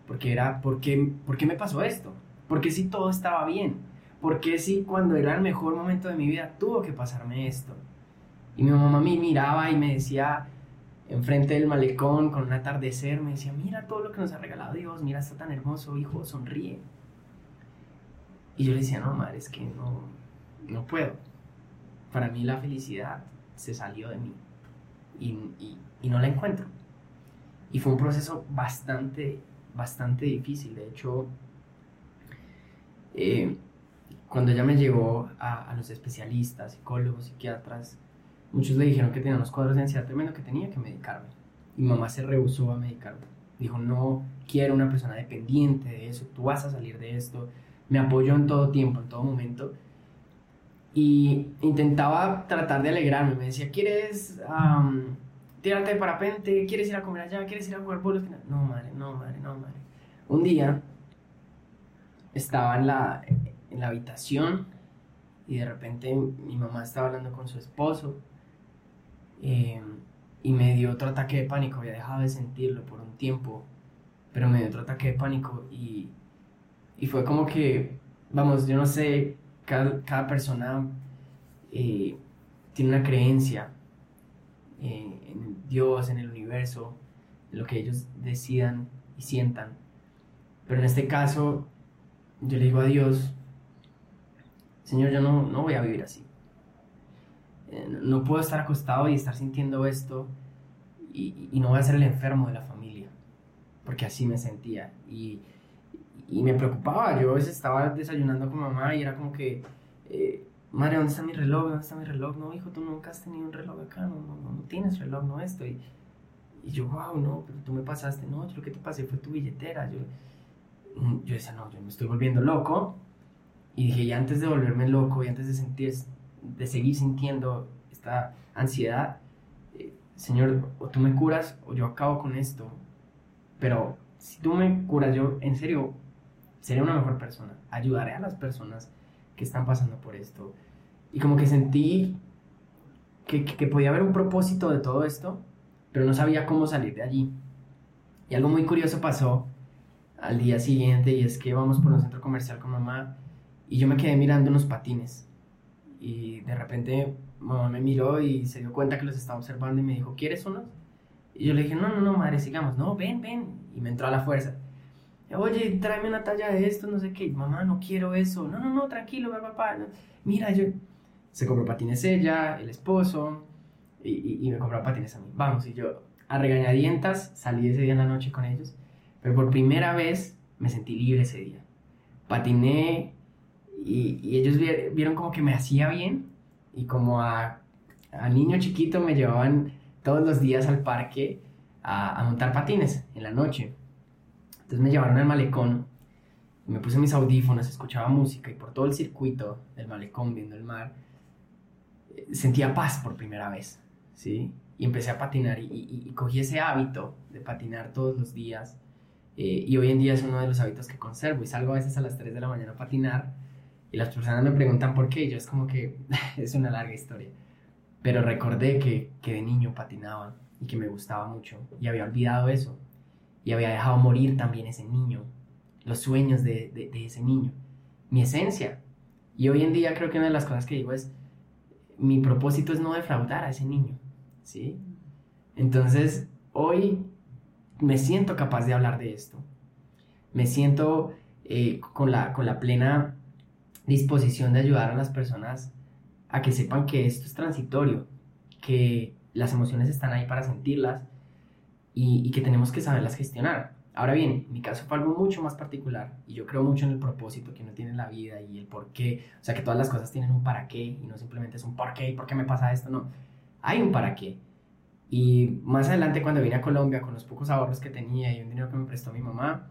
porque era, ¿por qué, ¿por qué me pasó esto? ¿Por qué si todo estaba bien? ¿Por qué si cuando era el mejor momento de mi vida tuvo que pasarme esto? Y mi mamá me miraba y me decía, enfrente del malecón, con un atardecer, me decía, mira todo lo que nos ha regalado Dios, mira, está tan hermoso, hijo, sonríe. Y yo le decía, no, madre, es que no, no puedo. Para mí la felicidad se salió de mí y, y no la encuentro. Y fue un proceso bastante, bastante difícil. De hecho, eh, cuando ella me llevó a, los especialistas, psicólogos, psiquiatras, muchos le dijeron que tenía unos cuadros de ansiedad tremendo que tenía que medicarme. Y mamá se rehusó a medicarme. Dijo, no quiero una persona dependiente de eso, tú vas a salir de esto. Me apoyó en todo tiempo, en todo momento. Y intentaba tratar de alegrarme. Me decía, ¿quieres tirarte de parapente? ¿Quieres ir a comer allá? ¿Quieres ir a jugar bolos? No, madre, no, madre, no, madre. Un día estaba la, en la habitación y de repente mi mamá estaba hablando con su esposo eh, y me dio otro ataque de pánico. Había dejado de sentirlo por un tiempo, pero me dio otro ataque de pánico y, y fue como que, vamos, yo no sé, cada, cada persona eh, tiene una creencia eh, en Dios, en el universo, en lo que ellos decidan y sientan. Pero en este caso, yo le digo a Dios, Señor, yo no, no voy a vivir así. Eh, no puedo estar acostado y estar sintiendo esto y, no voy a ser el enfermo de la familia, porque así me sentía. Y, me preocupaba, yo a veces estaba desayunando con mamá y era como que, eh, madre, ¿dónde está mi reloj? ¿Dónde está mi reloj? No, hijo, tú nunca has tenido un reloj acá, no, no, no, tienes reloj, no esto. Y, yo, wow, no, pero tú me pasaste, no, yo lo que te pasé fue tu billetera. Yo, yo decía, no, yo me estoy volviendo loco. Y dije, y antes de volverme loco y antes de sentir, de seguir sintiendo esta ansiedad, eh, Señor, o tú me curas o yo acabo con esto. Pero si tú me curas, yo en serio seré una mejor persona. Ayudaré a las personas que están pasando por esto. Y como que sentí que, que, que podía haber un propósito de todo esto, pero no sabía cómo salir de allí. Y algo muy curioso pasó al día siguiente y es que vamos por un centro comercial con mamá y yo me quedé mirando unos patines y de repente mamá me miró y se dio cuenta que los estaba observando y me dijo, ¿quieres unos? Y yo le dije, no, no, no, madre, sigamos, no, ven, ven. Y me entró a la fuerza. Oye, tráeme una talla de esto, no sé qué. Mamá, no quiero eso. No, no, no, tranquilo, papá. Mira, yo... Se compró patines ella, el esposo, y, y me compró patines a mí. Vamos, y yo a regañadientas salí ese día en la noche con ellos. Pero por primera vez me sentí libre ese día. Patiné y, ellos vieron como que me hacía bien y como a, a, niño chiquito me llevaban todos los días al parque a, montar patines en la noche. Entonces me llevaron al malecón, me puse mis audífonos, escuchaba música y por todo el circuito del malecón viendo el mar, eh, sentía paz por primera vez, ¿sí? Y empecé a patinar y, y cogí ese hábito de patinar todos los días eh, y hoy en día es uno de los hábitos que conservo y salgo a veces a las 3 de la mañana a patinar y las personas me preguntan por qué. Yo es como que (laughs) es una larga historia. Pero recordé que, que de niño patinaba y que me gustaba mucho y había olvidado eso y había dejado morir también ese niño, los sueños de, de, de ese niño, mi esencia. Y hoy en día creo que una de las cosas que digo es, mi propósito es no defraudar a ese niño, ¿sí? Entonces, hoy me siento capaz de hablar de esto. Me siento eh, con, la, con la plena disposición de ayudar a las personas a que sepan que esto es transitorio, que las emociones están ahí para sentirlas y, que tenemos que saberlas gestionar. Ahora bien, mi caso fue algo mucho más particular y yo creo mucho en el propósito que uno tiene en la vida y el por qué, o sea que todas las cosas tienen un para qué y no simplemente es un por qué y por qué me pasa esto, no, hay un para qué y más adelante, cuando vine a Colombia, con los pocos ahorros que tenía y un dinero que me prestó mi mamá,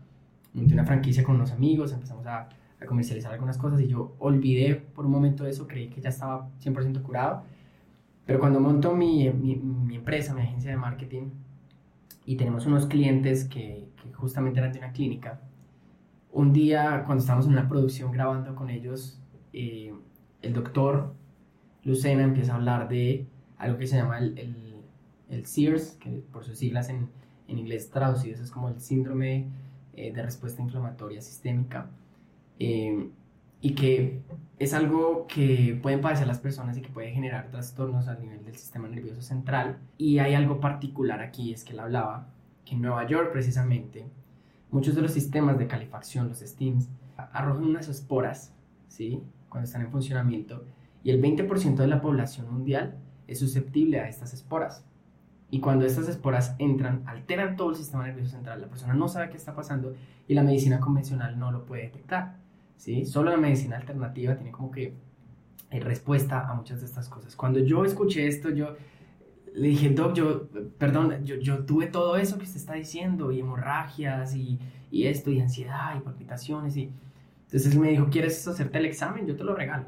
monté una franquicia con unos amigos, empezamos a, a comercializar algunas cosas y yo olvidé por un momento eso, creí que ya estaba 100% curado. Pero cuando monto mi, mi, mi, empresa, mi agencia de marketing, y tenemos unos clientes que, que, justamente eran de una clínica, un día cuando estábamos en una producción grabando con ellos, eh, el doctor Lucena empieza a hablar de algo que se llama el el SEARS, que por sus siglas en, en inglés traducidos es como el síndrome eh, de respuesta inflamatoria sistémica. Eh, y que es algo que pueden padecer las personas y que puede generar trastornos a nivel del sistema nervioso central. Y hay algo particular aquí, es que él hablaba que en Nueva York precisamente muchos de los sistemas de calefacción, los steams, arrojan unas esporas, ¿sí? Cuando están en funcionamiento y el 20% de la población mundial es susceptible a estas esporas. Y cuando estas esporas entran, alteran todo el sistema nervioso central. La persona no sabe qué está pasando y la medicina convencional no lo puede detectar. ¿Sí? Solo la medicina alternativa tiene como que eh, respuesta a muchas de estas cosas. Cuando yo escuché esto, yo le dije, Doc, yo, perdón, yo, yo tuve todo eso que usted está diciendo, y hemorragias, y, y esto, y ansiedad, y palpitaciones, y... Entonces él me dijo, ¿quieres hacerte el examen? Yo te lo regalo.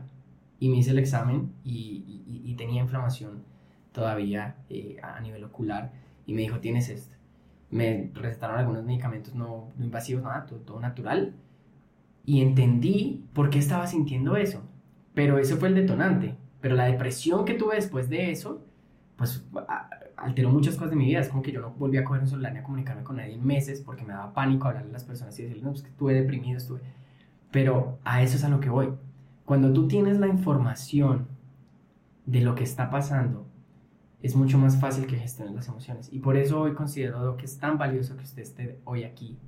Y me hice el examen y, y, tenía inflamación todavía eh, a nivel ocular. Y me dijo, tienes esto. Me recetaron algunos medicamentos no, no invasivos, nada, todo, todo natural y entendí por qué estaba sintiendo eso. Pero eso fue el detonante. Pero la depresión que tuve después de eso, pues alteró muchas cosas de mi vida. Es como que yo no volví a coger un celular ni a comunicarme con nadie en meses porque me daba pánico hablarle a las personas y decirles, no, pues que estuve deprimido, estuve. Pero a eso es a lo que voy. Cuando tú tienes la información de lo que está pasando, es mucho más fácil que gestiones las emociones. Y por eso hoy considero que es tan valioso que usted esté hoy aquí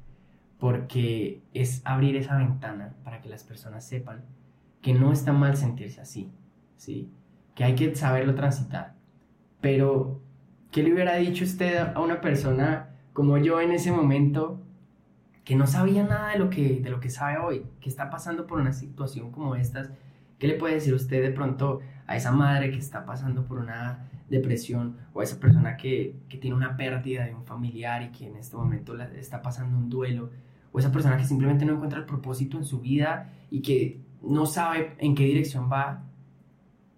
porque es abrir esa ventana para que las personas sepan que no está mal sentirse así, ¿sí? Que hay que saberlo transitar. Pero, ¿qué le hubiera dicho usted a una persona como yo en ese momento que no sabía nada de lo que, de lo que sabe hoy, que está pasando por una situación como estas? ¿Qué le puede decir usted de pronto a esa madre que está pasando por una depresión o a esa persona que, que tiene una pérdida de un familiar y que en este momento está pasando un duelo? O esa persona que simplemente no encuentra el propósito en su vida y que no sabe en qué dirección va,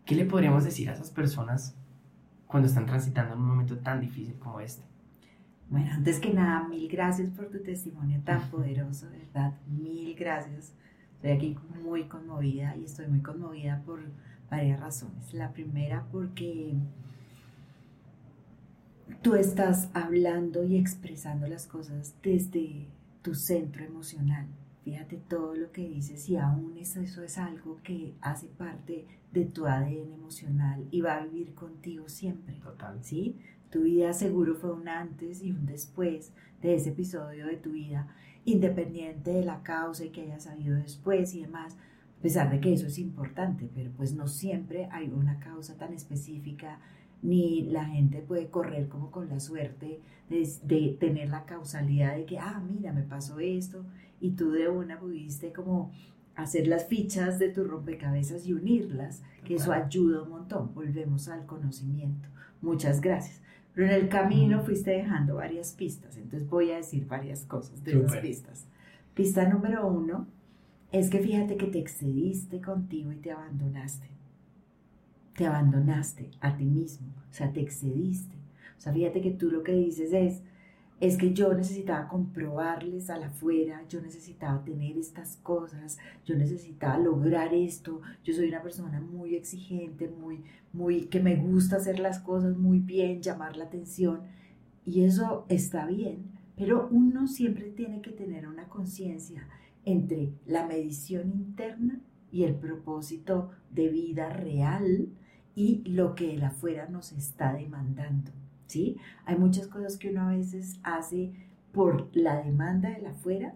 ¿qué le podríamos decir a esas personas cuando están transitando en un momento tan difícil como este? Bueno, antes que nada, mil gracias por tu testimonio tan poderoso, verdad, mil gracias. Estoy aquí muy conmovida y estoy muy conmovida por varias razones. La primera porque tú estás hablando y expresando las cosas desde tu centro emocional. Fíjate todo lo que dices y aún eso, es algo que hace parte de tu ADN emocional y va a vivir contigo siempre. Total. ¿Sí? Tu vida seguro fue un antes y un después de ese episodio de tu vida, independiente de la causa y que hayas sabido después y demás. A pesar de que eso es importante, pero pues no siempre hay una causa tan específica ni la gente puede correr como con la suerte de, tener la causalidad de que, ah, mira, me pasó esto, y tú de una pudiste como hacer las fichas de tu rompecabezas y unirlas, que eso ayuda un montón. Volvemos al conocimiento. Muchas gracias. Pero en el camino fuiste dejando varias pistas, entonces voy a decir varias cosas de esas pistas. Pista número uno es que fíjate que te excediste contigo y te abandonaste te abandonaste a ti mismo, o sea, te excediste. O sea, fíjate que tú lo que dices es, es que yo necesitaba comprobarles a la afuera, yo necesitaba tener estas cosas, yo necesitaba lograr esto, yo soy una persona muy exigente, muy, muy, que me gusta hacer las cosas muy bien, llamar la atención, y eso está bien, pero uno siempre tiene que tener una conciencia entre la medición interna y el propósito de vida real y lo que el afuera nos está demandando. ¿sí? Hay muchas cosas que uno a veces hace por la demanda del afuera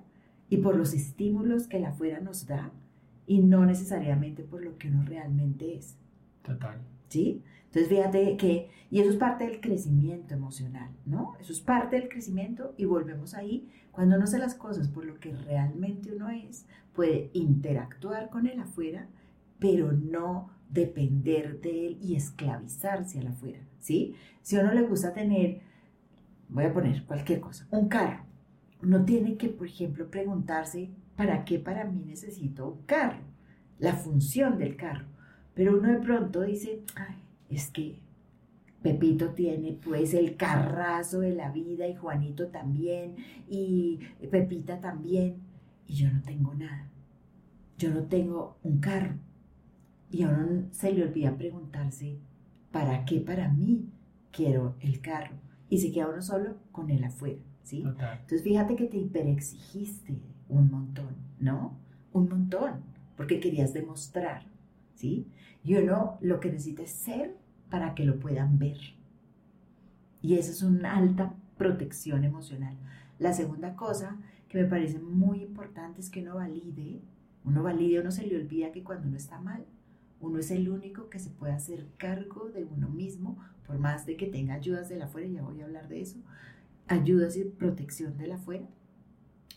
y por los estímulos que el afuera nos da y no necesariamente por lo que uno realmente es. Total. ¿Sí? Entonces fíjate que, y eso es parte del crecimiento emocional, ¿no? Eso es parte del crecimiento y volvemos ahí, cuando uno hace las cosas por lo que realmente uno es, puede interactuar con el afuera, pero no depender de él y esclavizarse a afuera, ¿sí? Si a uno le gusta tener, voy a poner cualquier cosa, un carro, uno tiene que, por ejemplo, preguntarse, ¿para qué para mí necesito un carro? La función del carro. Pero uno de pronto dice, es que Pepito tiene pues el carrazo de la vida y Juanito también y Pepita también y yo no tengo nada. Yo no tengo un carro y a uno se le olvida preguntarse, ¿para qué para mí quiero el carro? Y se queda uno solo con él afuera, ¿sí? Entonces fíjate que te hiperexigiste un montón, ¿no? Un montón. porque querías demostrar, ¿sí? Y uno lo que necesita es ser para que lo puedan ver. Y eso es una alta protección emocional. La segunda cosa que me parece muy importante es que uno valide, uno valide, uno se le olvida que cuando uno está mal, uno es el único que se puede hacer cargo de uno mismo, por más de que tenga ayudas de la afuera, ya voy a hablar de eso, ayudas y protección de la afuera.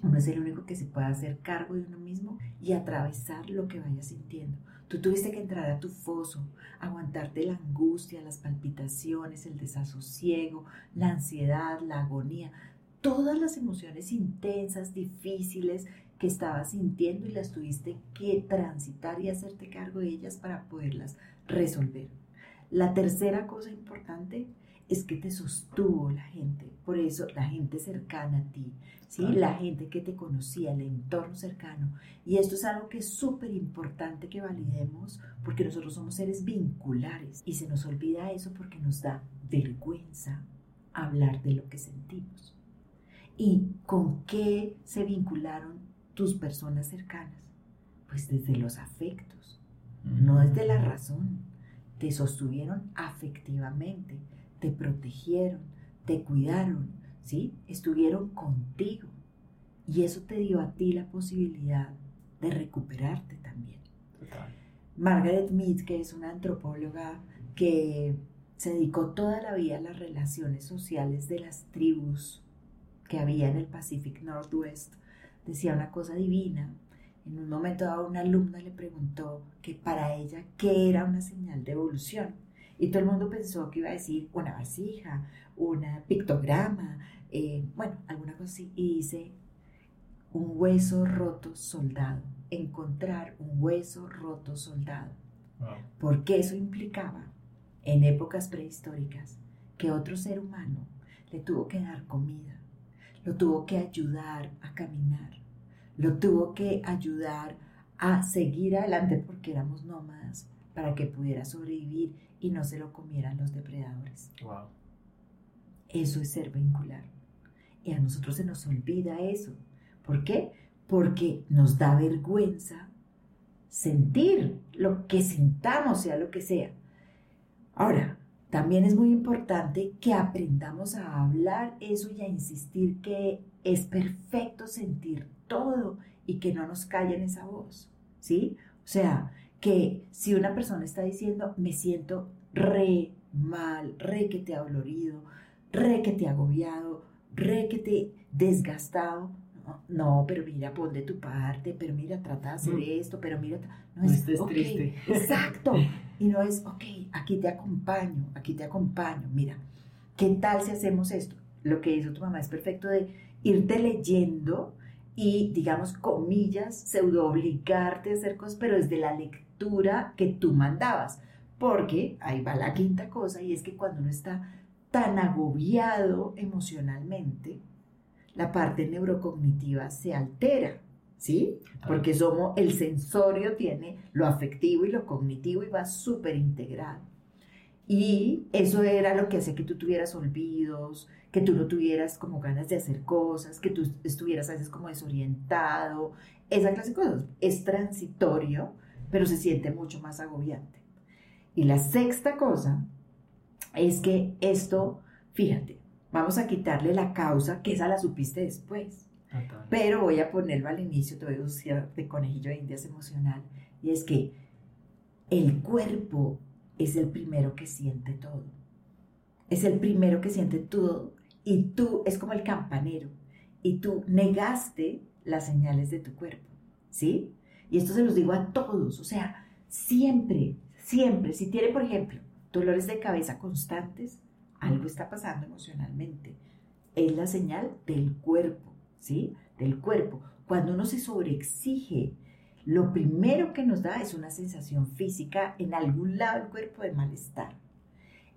Uno es el único que se puede hacer cargo de uno mismo y atravesar lo que vaya sintiendo. Tú tuviste que entrar a tu foso, aguantarte la angustia, las palpitaciones, el desasosiego, la ansiedad, la agonía, todas las emociones intensas, difíciles que estabas sintiendo y las tuviste que transitar y hacerte cargo de ellas para poderlas resolver. La tercera cosa importante es que te sostuvo la gente, por eso la gente cercana a ti, ¿sí? La gente que te conocía, el entorno cercano. Y esto es algo que es súper importante que validemos porque nosotros somos seres vinculares y se nos olvida eso porque nos da vergüenza hablar de lo que sentimos. ¿Y con qué se vincularon tus personas cercanas? Pues desde los afectos, no desde la razón. Te sostuvieron afectivamente, te protegieron, te cuidaron, ¿sí? Estuvieron contigo. Y eso te dio a ti la posibilidad de recuperarte también. Margaret Mead, que es una antropóloga que se dedicó toda la vida a las relaciones sociales de las tribus que había en el Pacific Northwest, decía una cosa divina. En un momento dado una alumna le preguntó que para ella qué era una señal de evolución. Y todo el mundo pensó que iba a decir una vasija, un pictograma, eh, bueno, alguna cosa así. Y dice, un hueso roto soldado, encontrar un hueso roto soldado. Porque eso implicaba, en épocas prehistóricas, que otro ser humano le tuvo que dar comida, lo tuvo que ayudar a caminar, lo tuvo que ayudar a seguir adelante porque éramos nómadas para que pudiera sobrevivir y no se lo comieran los depredadores. Wow. Eso es ser vincular. Y a nosotros se nos olvida eso. ¿Por qué? Porque nos da vergüenza sentir lo que sintamos, sea lo que sea. Ahora, también es muy importante que aprendamos a hablar eso y a insistir que es perfecto sentir todo y que no nos callen esa voz, ¿sí? O sea, que si una persona está diciendo, me siento re mal, re que te ha dolorido, re que te ha agobiado, re que te desgastado, no, pero mira, pon de tu parte, pero mira, trata de hacer mm. esto, pero mira, no, es triste. Exacto. (laughs) Y no es, ok, aquí te acompaño, aquí te acompaño, mira, ¿qué tal si hacemos esto? Lo que hizo tu mamá es perfecto de irte leyendo y, digamos, comillas, pseudo obligarte a hacer cosas, pero desde la lectura que tú mandabas. Porque ahí va la quinta cosa y es que cuando uno está tan agobiado emocionalmente, la parte neurocognitiva se altera, ¿sí? Porque somos, el sensorio tiene lo afectivo y lo cognitivo y va súper integrado. Y eso era lo que hacía que tú tuvieras olvidos, que tú no tuvieras como ganas de hacer cosas, que tú estuvieras a veces como desorientado, esa clase de cosas. Es transitorio, pero se siente mucho más agobiante. Y la sexta cosa es que esto, fíjate, vamos a quitarle la causa, que esa la supiste después. Pero voy a ponerlo al inicio, te voy a usar de conejillo de indias emocional, y es que el cuerpo es el primero que siente todo. Es el primero que siente todo y tú es como el campanero y tú negaste las señales de tu cuerpo, ¿sí? Y esto se los digo a todos, o sea, siempre, siempre, si tiene, por ejemplo, dolores de cabeza constantes, algo está pasando emocionalmente. Es la señal del cuerpo, ¿sí? Del cuerpo. Cuando uno se sobreexige, lo primero que nos da es una sensación física en algún lado del cuerpo de malestar.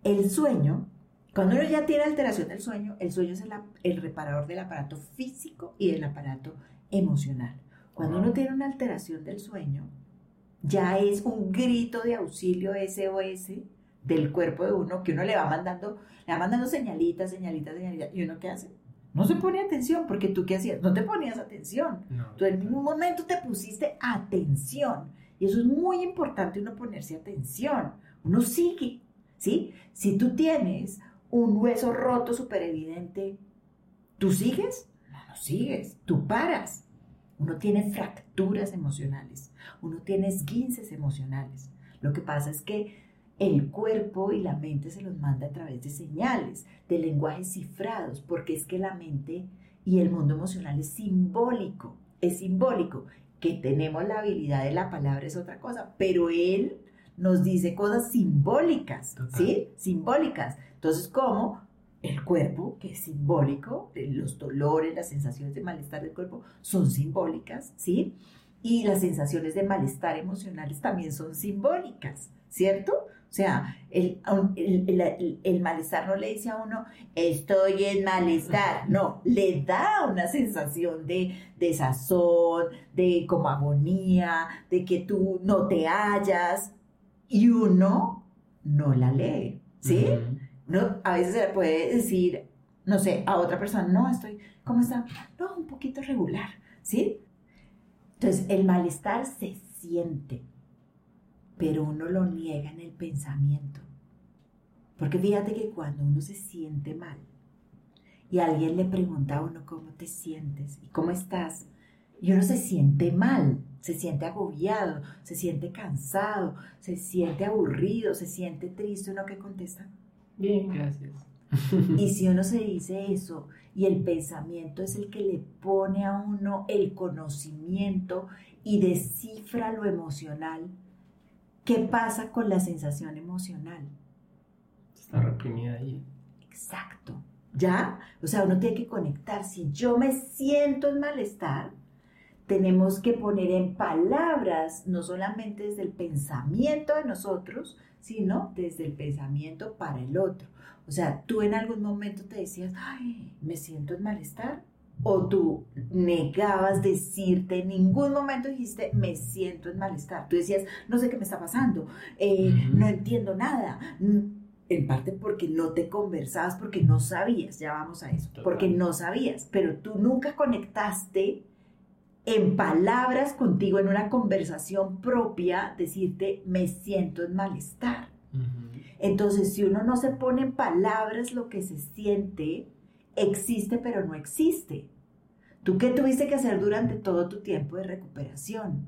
El sueño, cuando uno ya tiene alteración del sueño, el sueño es el, el reparador del aparato físico y del aparato emocional. Cuando uno tiene una alteración del sueño, ya es un grito de auxilio SOS del cuerpo de uno que uno le va mandando, le va mandando señalitas, señalitas, señalitas. ¿Y uno qué hace? No se pone atención, porque tú qué hacías, no te ponías atención. No. Tú en ningún momento te pusiste atención. Y eso es muy importante, uno ponerse atención. Uno sigue, ¿sí? Si tú tienes un hueso roto súper evidente, ¿tú sigues? No, no sigues, tú paras. Uno tiene fracturas emocionales, uno tiene esguinces emocionales. Lo que pasa es que el cuerpo y la mente se los manda a través de señales, de lenguajes cifrados, porque es que la mente y el mundo emocional es simbólico, es simbólico. Que tenemos la habilidad de la palabra es otra cosa, pero él nos dice cosas simbólicas, ¿sí? Simbólicas. Entonces, ¿cómo? El cuerpo, que es simbólico, los dolores, las sensaciones de malestar del cuerpo son simbólicas, ¿sí? Y las sensaciones de malestar emocionales también son simbólicas, ¿cierto? O sea, el, el, malestar no le dice a uno, estoy en malestar. No, le da una sensación de desazón, de como agonía, de que tú no te hallas y uno no la lee, ¿sí? no, a veces se le puede decir, no sé, a otra persona, no, estoy, ¿cómo está? No, un poquito regular, ¿sí? Entonces, el malestar se siente pero uno lo niega en el pensamiento. Porque fíjate que cuando uno se siente mal y alguien le pregunta a uno cómo te sientes y cómo estás, y uno se siente mal, se siente agobiado, se siente cansado, se siente aburrido, se siente triste, ¿uno qué contesta? Bien, gracias. (laughs) Y si uno se (laughs) dice eso y el pensamiento es el que le pone a uno el conocimiento y descifra lo emocional, ¿Qué pasa con la sensación emocional? Está reprimida ahí. Exacto. ¿Ya? O sea, uno tiene que conectar. Si yo me siento en malestar, tenemos que poner en palabras, no solamente desde el pensamiento de nosotros, sino desde el pensamiento para el otro. O sea, tú en algún momento te decías, ay, me siento en malestar o tú negabas decirte, en ningún momento dijiste, me siento en malestar. Tú decías, no sé qué me está pasando, eh, no entiendo nada. En parte porque no te conversabas, porque no sabías, ya vamos a eso, porque no sabías, pero tú nunca conectaste en palabras contigo, en una conversación propia, decirte, me siento en malestar. Entonces, si uno no se pone en palabras lo que se siente, existe pero no existe. ¿Tú qué tuviste que hacer durante todo tu tiempo de recuperación?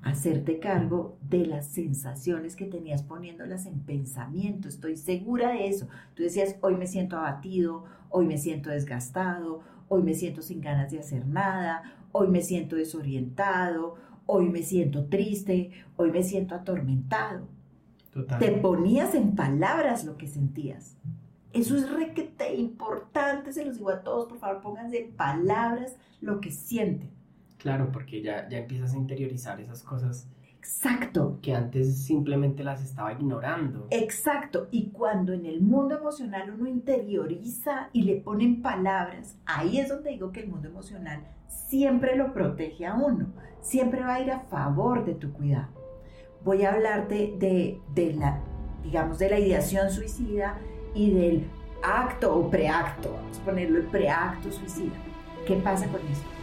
Hacerte cargo de las sensaciones que tenías poniéndolas en pensamiento. Estoy segura de eso. Tú decías, hoy me siento abatido, hoy me siento desgastado, hoy me siento sin ganas de hacer nada, hoy me siento desorientado, hoy me siento triste, hoy me siento atormentado. Te ponías en palabras lo que sentías. Eso es requete importante, se los digo a todos, por favor, pónganse en palabras lo que sienten. Claro, porque ya, ya empiezas a interiorizar esas cosas. Exacto. Que antes simplemente las estaba ignorando. Exacto. Y cuando en el mundo emocional uno interioriza y le ponen palabras, ahí es donde digo que el mundo emocional siempre lo protege a uno, siempre va a ir a favor de tu cuidado. Voy a hablarte de, de la, digamos, de la ideación suicida y del acto o preacto, vamos a ponerlo el preacto suicida. ¿Qué pasa con esto?